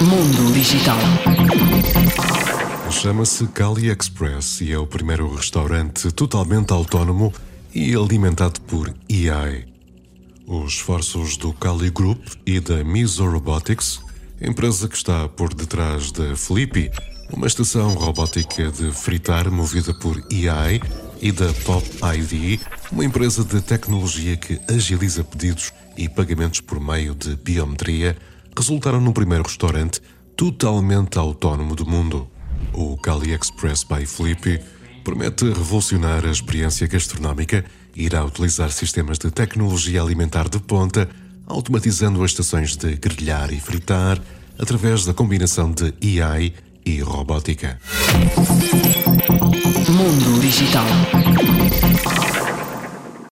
Mundo Digital. Chama-se Cali Express e é o primeiro restaurante totalmente autónomo e alimentado por AI. Os esforços do Cali Group e da Miso Robotics, empresa que está por detrás da Flippy, uma estação robótica de fritar movida por AI, e da Pop ID, uma empresa de tecnologia que agiliza pedidos e pagamentos por meio de biometria, resultaram no primeiro restaurante totalmente autónomo do mundo. O Cali Express by Flippy promete revolucionar a experiência gastronómica e irá utilizar sistemas de tecnologia alimentar de ponta, automatizando as estações de grelhar e fritar através da combinação de AI e robótica. Mundo Digital.